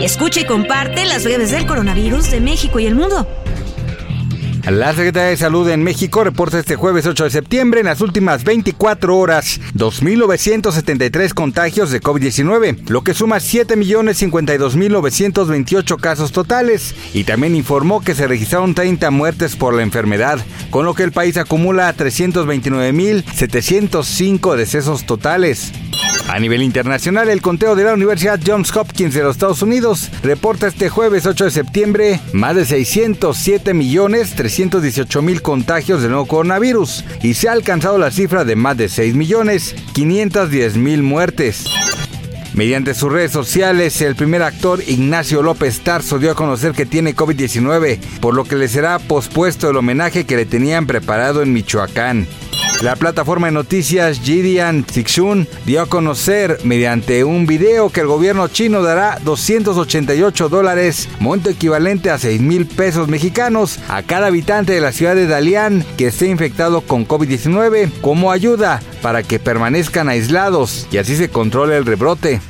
Escucha y comparte las breves del coronavirus de México y el mundo. La Secretaría de Salud en México reporta este jueves 8 de septiembre en las últimas 24 horas 2.973 contagios de COVID-19, lo que suma 7.052.928 casos totales y también informó que se registraron 30 muertes por la enfermedad, con lo que el país acumula 329.705 decesos totales. A nivel internacional, el conteo de la Universidad Johns Hopkins de los Estados Unidos reporta este jueves 8 de septiembre más de 607 millones 318 mil contagios del nuevo coronavirus y se ha alcanzado la cifra de más de 6 millones 510 mil muertes. Mediante sus redes sociales, el primer actor Ignacio López Tarso dio a conocer que tiene COVID-19, por lo que le será pospuesto el homenaje que le tenían preparado en Michoacán. La plataforma de noticias Jidian Xixun dio a conocer mediante un video que el gobierno chino dará 288 dólares, monto equivalente a 6 mil pesos mexicanos, a cada habitante de la ciudad de Dalian que esté infectado con COVID-19 como ayuda para que permanezcan aislados y así se controle el rebrote.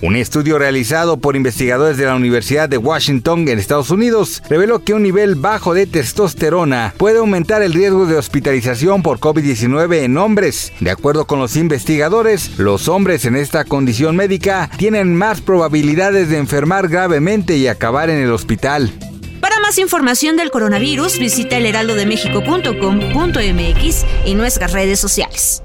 Un estudio realizado por investigadores de la Universidad de Washington en Estados Unidos reveló que un nivel bajo de testosterona puede aumentar el riesgo de hospitalización por COVID-19 en hombres. De acuerdo con los investigadores, los hombres en esta condición médica tienen más probabilidades de enfermar gravemente y acabar en el hospital. Para más información del coronavirus, visita elheraldodemexico.com.mx y nuestras redes sociales.